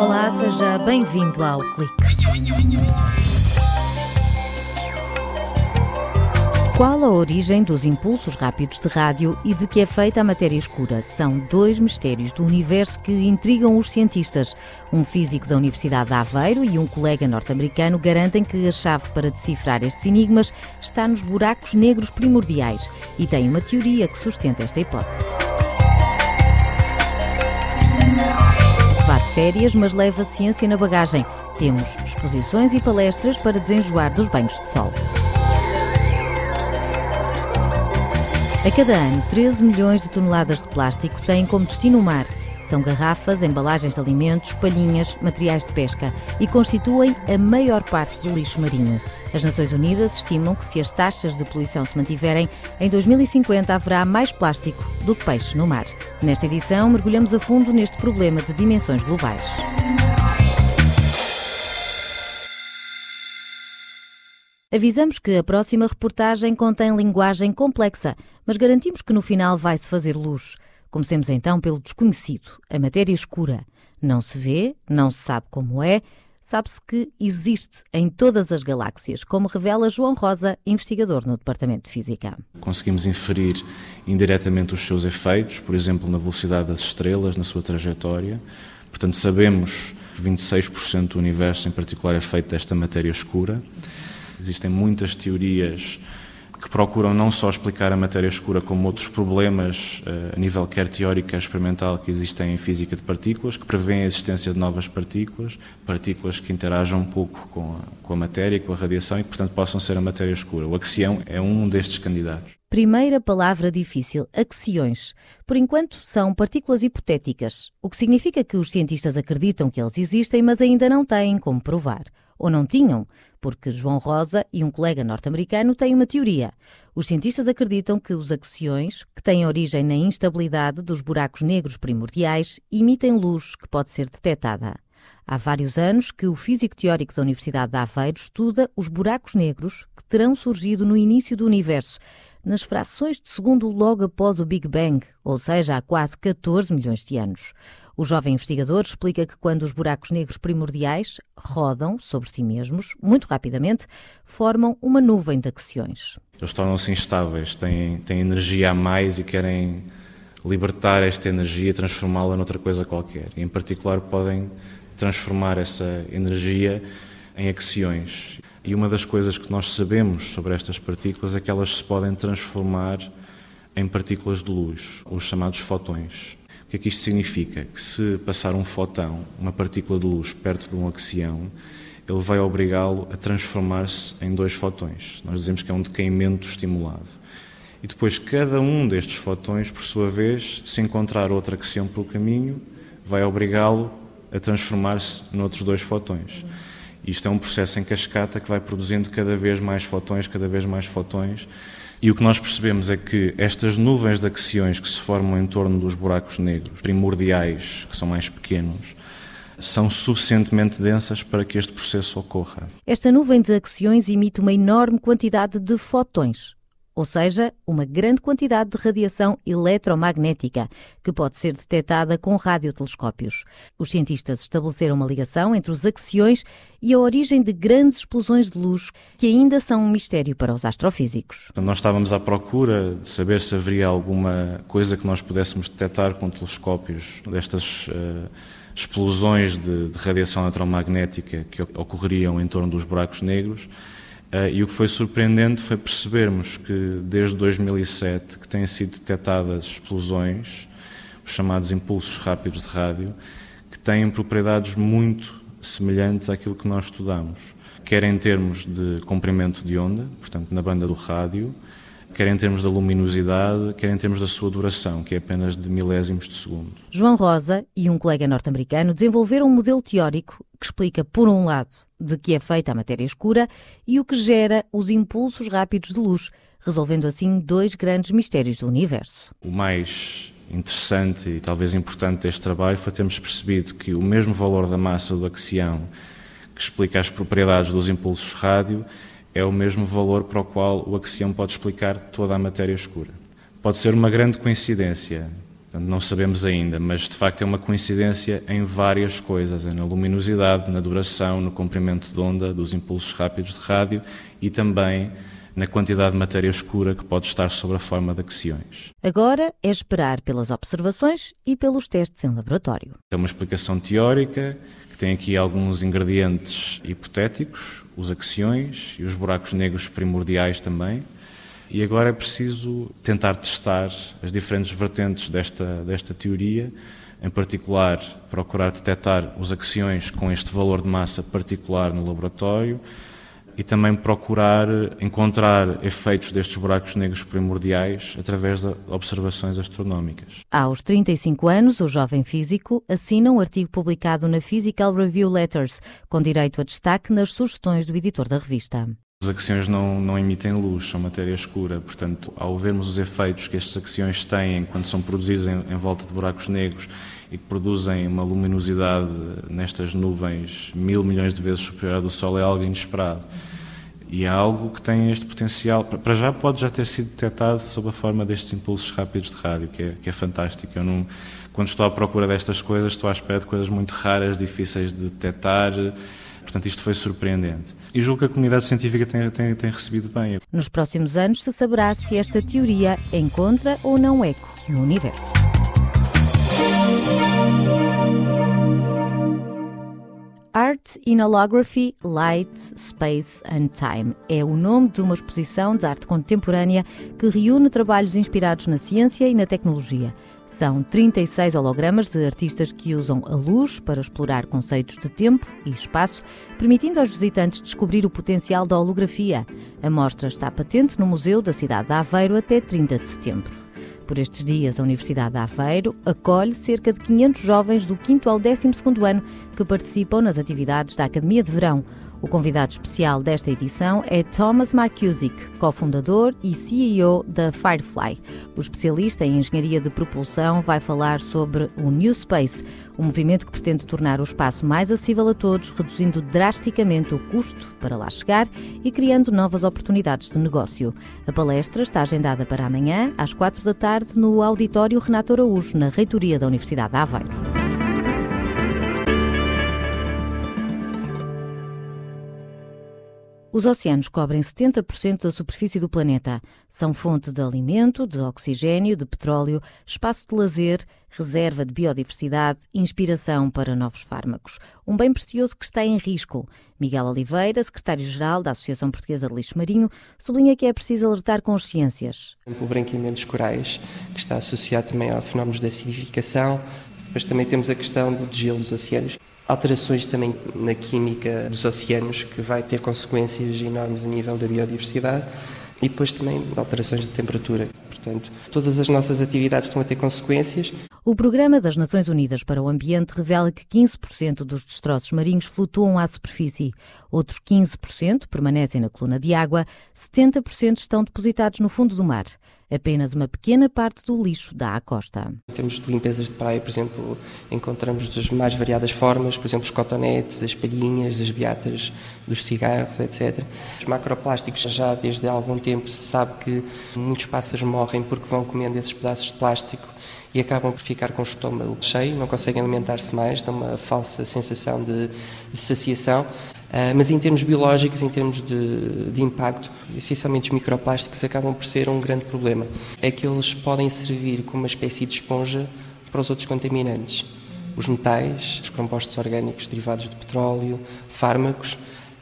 Olá, seja bem-vindo ao Clique. Qual a origem dos impulsos rápidos de rádio e de que é feita a matéria escura? São dois mistérios do universo que intrigam os cientistas. Um físico da Universidade de Aveiro e um colega norte-americano garantem que a chave para decifrar estes enigmas está nos buracos negros primordiais e têm uma teoria que sustenta esta hipótese. Férias, mas leva ciência na bagagem. Temos exposições e palestras para desenjoar dos banhos de sol. A cada ano, 13 milhões de toneladas de plástico têm como destino o mar. São garrafas, embalagens de alimentos, palhinhas, materiais de pesca e constituem a maior parte do lixo marinho. As Nações Unidas estimam que se as taxas de poluição se mantiverem, em 2050 haverá mais plástico do que peixe no mar. Nesta edição, mergulhamos a fundo neste problema de dimensões globais. Avisamos que a próxima reportagem contém linguagem complexa, mas garantimos que no final vai-se fazer luz. Comecemos então pelo desconhecido, a matéria escura. Não se vê, não se sabe como é, sabe-se que existe em todas as galáxias, como revela João Rosa, investigador no Departamento de Física. Conseguimos inferir indiretamente os seus efeitos, por exemplo, na velocidade das estrelas, na sua trajetória. Portanto, sabemos que 26% do universo, em particular, é feito desta matéria escura. Existem muitas teorias que procuram não só explicar a matéria escura, como outros problemas eh, a nível quer teórico, quer experimental, que existem em física de partículas, que prevêem a existência de novas partículas, partículas que interajam um pouco com a, com a matéria, com a radiação e que, portanto, possam ser a matéria escura. O axião é um destes candidatos. Primeira palavra difícil: axiões. Por enquanto, são partículas hipotéticas, o que significa que os cientistas acreditam que eles existem, mas ainda não têm como provar ou não tinham, porque João Rosa e um colega norte-americano têm uma teoria. Os cientistas acreditam que os axiões, que têm origem na instabilidade dos buracos negros primordiais, emitem luz que pode ser detectada. Há vários anos que o físico teórico da Universidade de Aveiro estuda os buracos negros que terão surgido no início do universo, nas frações de segundo logo após o Big Bang, ou seja, há quase 14 milhões de anos. O jovem investigador explica que quando os buracos negros primordiais rodam sobre si mesmos, muito rapidamente, formam uma nuvem de axiões. Eles tornam-se instáveis, têm, têm energia a mais e querem libertar esta energia e transformá-la noutra coisa qualquer. E, em particular, podem transformar essa energia em axiões. E uma das coisas que nós sabemos sobre estas partículas é que elas se podem transformar em partículas de luz, os chamados fotões. O que é que isto significa? Que se passar um fotão, uma partícula de luz, perto de um axião, ele vai obrigá-lo a transformar-se em dois fotões. Nós dizemos que é um decaimento estimulado. E depois, cada um destes fotões, por sua vez, se encontrar outro axião pelo caminho, vai obrigá-lo a transformar-se noutros dois fotões. Isto é um processo em cascata que vai produzindo cada vez mais fotões, cada vez mais fotões, e o que nós percebemos é que estas nuvens de axiões que se formam em torno dos buracos negros primordiais, que são mais pequenos, são suficientemente densas para que este processo ocorra. Esta nuvem de axiões emite uma enorme quantidade de fotões, ou seja, uma grande quantidade de radiação eletromagnética, que pode ser detectada com radiotelescópios. Os cientistas estabeleceram uma ligação entre os axiões e a origem de grandes explosões de luz, que ainda são um mistério para os astrofísicos. Nós estávamos à procura de saber se haveria alguma coisa que nós pudéssemos detectar com telescópios destas. Uh, explosões de, de radiação eletromagnética que ocorreriam em torno dos buracos negros e o que foi surpreendente foi percebermos que desde 2007 que têm sido detectadas explosões, os chamados impulsos rápidos de rádio, que têm propriedades muito semelhantes àquilo que nós estudamos, quer em termos de comprimento de onda, portanto na banda do rádio, quer em termos da luminosidade, quer em termos da sua duração, que é apenas de milésimos de segundo. João Rosa e um colega norte-americano desenvolveram um modelo teórico que explica, por um lado, de que é feita a matéria escura e o que gera os impulsos rápidos de luz, resolvendo assim dois grandes mistérios do universo. O mais interessante e talvez importante deste trabalho foi termos percebido que o mesmo valor da massa do axião que explica as propriedades dos impulsos rádio é o mesmo valor para o qual o axião pode explicar toda a matéria escura. Pode ser uma grande coincidência Não sabemos ainda, mas de facto é uma coincidência em várias coisas: é na luminosidade, na duração, no comprimento de onda dos impulsos rápidos de rádio e também na quantidade de matéria escura que pode estar sob a forma de axiões. Agora é esperar pelas observações e pelos testes em laboratório. É uma explicação teórica que tem aqui alguns ingredientes hipotéticos, os axiões e os buracos negros primordiais também. E agora é preciso tentar testar as diferentes vertentes desta, desta teoria, em particular procurar detectar os axiões com este valor de massa particular no laboratório, e também procurar encontrar efeitos destes buracos negros primordiais através de observações astronómicas. Aos 35 anos, o jovem físico assina um artigo publicado na Physical Review Letters, com direito a destaque nas sugestões do editor da revista. Os axiões não, não emitem luz, são matéria escura, portanto, ao vermos os efeitos que estes axiões têm quando são produzidos em, em volta de buracos negros e que produzem uma luminosidade nestas nuvens mil milhões de vezes superior à do Sol, é algo inesperado. E é algo que tem este potencial, para já pode já ter sido detectado sob a forma destes impulsos rápidos de rádio, que é, que é fantástico. Eu não, quando estou à procura destas coisas, estou à espera de coisas muito raras, difíceis de detectar. Portanto, isto foi surpreendente. E julgo que a comunidade científica tem, tem, tem recebido bem. Nos próximos anos se saberá se esta teoria encontra ou não eco no universo. Art in Holography, Light, Space and Time é o nome de uma exposição de arte contemporânea que reúne trabalhos inspirados na ciência e na tecnologia. São 36 hologramas de artistas que usam a luz para explorar conceitos de tempo e espaço, permitindo aos visitantes descobrir o potencial da holografia. A mostra está patente no Museu da cidade de Aveiro até 30 de setembro. Por estes dias, a Universidade de Aveiro acolhe cerca de 500 jovens do 5 ao 12 ano que participam nas atividades da Academia de Verão, o convidado especial desta edição é Thomas Marcusic, cofundador e CEO da Firefly. O especialista em engenharia de propulsão vai falar sobre o New Space, um movimento que pretende tornar o espaço mais acessível a todos, reduzindo drasticamente o custo para lá chegar e criando novas oportunidades de negócio. A palestra está agendada para amanhã, às quatro da tarde, no Auditório Renato Araújo, na Reitoria da Universidade de Aveiro. Os oceanos cobrem 70% da superfície do planeta. São fonte de alimento, de oxigênio, de petróleo, espaço de lazer, reserva de biodiversidade, inspiração para novos fármacos. Um bem precioso que está em risco. Miguel Oliveira, secretário-geral da Associação Portuguesa de Lixo Marinho, sublinha que é preciso alertar consciências. O branqueamento dos corais, que está associado também a fenómenos de acidificação. Depois também temos a questão do degelo dos oceanos alterações também na química dos oceanos, que vai ter consequências enormes a nível da biodiversidade, e depois também alterações de temperatura. Portanto, todas as nossas atividades estão a ter consequências. O Programa das Nações Unidas para o Ambiente revela que 15% dos destroços marinhos flutuam à superfície, outros 15% permanecem na coluna de água, 70% estão depositados no fundo do mar. Apenas uma pequena parte do lixo dá à costa. Em termos de limpezas de praia, por exemplo, encontramos das mais variadas formas, por exemplo, os cotonetes, as palhinhas, as beatas dos cigarros, etc. Os macroplásticos, já desde há algum tempo se sabe que muitos pássaros morrem porque vão comendo esses pedaços de plástico e acabam por ficar com o estômago cheio, não conseguem alimentar-se mais, dão uma falsa sensação de, de saciação. Uh, mas em termos biológicos, em termos de, de, impacto, essencialmente os microplásticos acabam por ser um grande problema. É que eles podem servir como uma espécie de esponja para os outros contaminantes. Os metais, os compostos orgânicos derivados de petróleo, fármacos,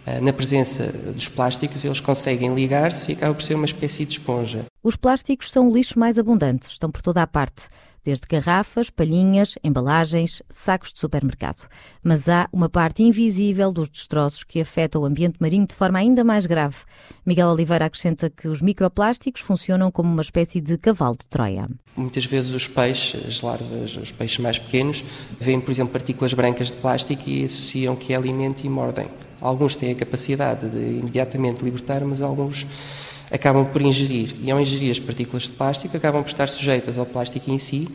uh, na presença dos plásticos, eles conseguem ligar-se e acabam por ser uma espécie de esponja. Os plásticos são o lixo mais abundante, estão por toda a parte desde garrafas, palhinhas, embalagens, sacos de supermercado. Mas há uma parte invisível dos destroços que afeta o ambiente marinho de forma ainda mais grave. Miguel Oliveira acrescenta que os microplásticos funcionam como uma espécie de cavalo de Troia. Muitas vezes os peixes, as larvas, os peixes mais pequenos, veem, por exemplo, partículas brancas de plástico e associam que é alimento e mordem. Alguns têm a capacidade de imediatamente libertar, mas alguns acabam por ingerir. E ao ingerir as partículas de plástico, acabam por estar sujeitas ao plástico em si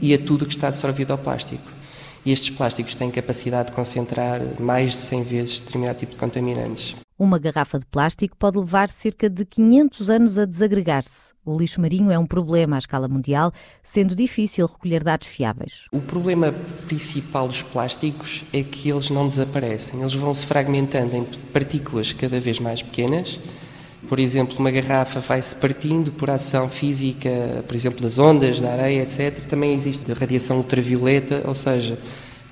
e a tudo que está absorvido ao plástico. E estes plásticos têm capacidade de concentrar mais de 100 vezes determinado tipo de contaminantes. Uma garrafa de plástico pode levar cerca de 500 anos a desagregar-se. O lixo marinho é um problema à escala mundial, sendo difícil recolher dados fiáveis. O problema principal dos plásticos é que eles não desaparecem, eles vão se fragmentando em partículas cada vez mais pequenas. Por exemplo, uma garrafa vai-se partindo por ação física, por exemplo, das ondas, da areia, etc. Também existe radiação ultravioleta, ou seja,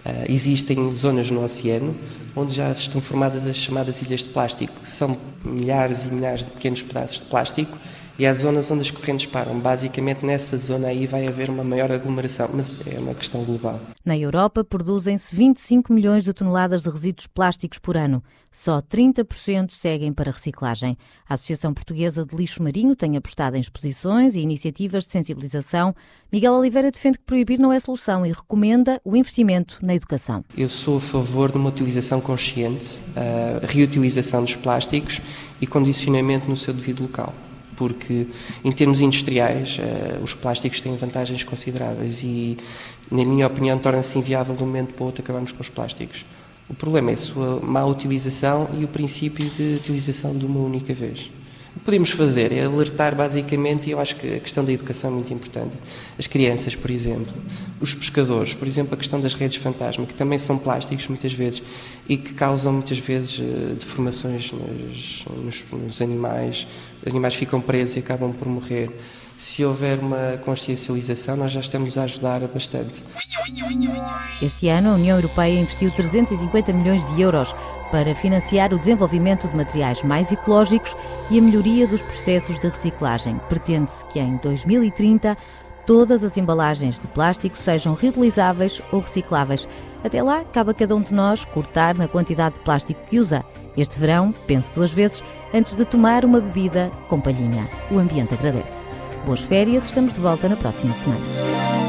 eh, existem zonas no oceano onde já estão formadas as chamadas ilhas de plástico, que são milhares e milhares de pequenos pedaços de plástico e há zonas onde as correntes param. Basicamente, nessa zona aí vai haver uma maior aglomeração, mas é uma questão global. Na Europa, produzem-se 25 milhões de toneladas de resíduos plásticos por ano. Só 30% seguem para reciclagem. A Associação Portuguesa de Lixo Marinho tem apostado em exposições e iniciativas de sensibilização. Miguel Oliveira defende que proibir não é solução e recomenda o investimento na educação. Eu sou a favor de uma utilização consciente, a reutilização dos plásticos e condicionamento no seu devido local porque em termos industriais uh, os plásticos têm vantagens consideráveis e, na minha opinião, torna-se inviável de um momento para o outro acabarmos com os plásticos. O problema é a sua má utilização e o princípio de utilização de uma única vez. O que podemos fazer? É alertar basicamente, e eu acho que a questão da educação é muito importante. As crianças, por exemplo, os pescadores, por exemplo, a questão das redes fantasma, que também são plásticos muitas vezes e que causam muitas vezes eh, deformações nos, nos, nos animais, os animais ficam presos e acabam por morrer se houver uma consciencialização, nós já estamos a ajudar bastante. Este ano, a União Europeia investiu 350 milhões de euros para financiar o desenvolvimento de materiais mais ecológicos e a melhoria dos processos de reciclagem. Pretende-se que em 2030 todas as embalagens de plástico sejam reutilizáveis ou recicláveis. Até lá, cabe a cada um de nós cortar na quantidade de plástico que usa. Este verão, pense duas vezes antes de tomar uma bebida com palhinha. O ambiente agradece. Boas férias, estamos de volta na próxima semana.